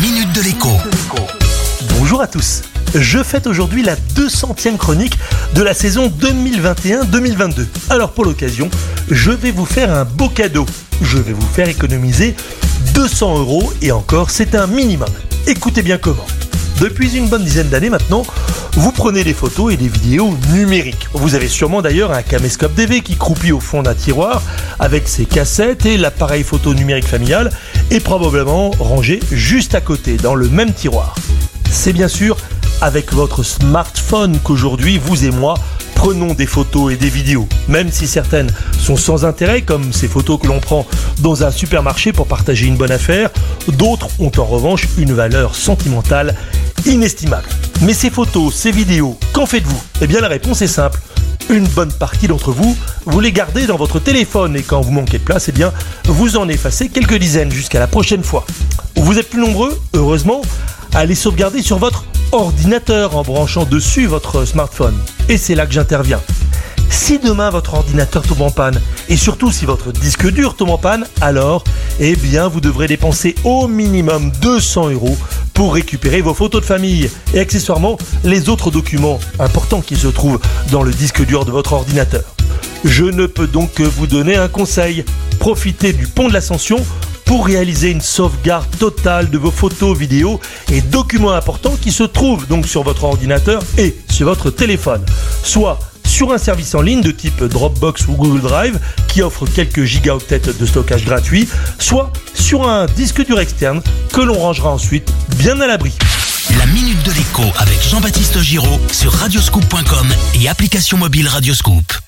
minute de l'écho. Bonjour à tous. Je fête aujourd'hui la 200e chronique de la saison 2021-2022. Alors pour l'occasion, je vais vous faire un beau cadeau. Je vais vous faire économiser 200 euros et encore c'est un minimum. Écoutez bien comment. Depuis une bonne dizaine d'années maintenant, vous prenez des photos et des vidéos numériques. Vous avez sûrement d'ailleurs un caméscope DV qui croupit au fond d'un tiroir avec ses cassettes et l'appareil photo numérique familial est probablement rangé juste à côté dans le même tiroir. C'est bien sûr avec votre smartphone qu'aujourd'hui vous et moi prenons des photos et des vidéos, même si certaines sont sans intérêt, comme ces photos que l'on prend dans un supermarché pour partager une bonne affaire, d'autres ont en revanche une valeur sentimentale inestimable. Mais ces photos, ces vidéos, qu'en faites-vous? Eh bien la réponse est simple. Une bonne partie d'entre vous, vous les gardez dans votre téléphone et quand vous manquez de place, eh bien vous en effacez quelques dizaines jusqu'à la prochaine fois. Vous êtes plus nombreux, heureusement, à les sauvegarder sur votre ordinateur en branchant dessus votre smartphone. Et c'est là que j'interviens. Si demain votre ordinateur tombe en panne, et surtout si votre disque dur tombe en panne, alors, eh bien, vous devrez dépenser au minimum 200 euros pour récupérer vos photos de famille et accessoirement les autres documents importants qui se trouvent dans le disque dur de votre ordinateur. Je ne peux donc que vous donner un conseil. Profitez du pont de l'ascension pour réaliser une sauvegarde totale de vos photos, vidéos et documents importants qui se trouvent donc sur votre ordinateur et sur votre téléphone. Soit sur un service en ligne de type Dropbox ou Google Drive qui offre quelques gigaoctets de stockage gratuit, soit sur un disque dur externe que l'on rangera ensuite bien à l'abri. La minute de l'écho avec Jean-Baptiste Giraud sur radioscoop.com et application mobile Radioscoop.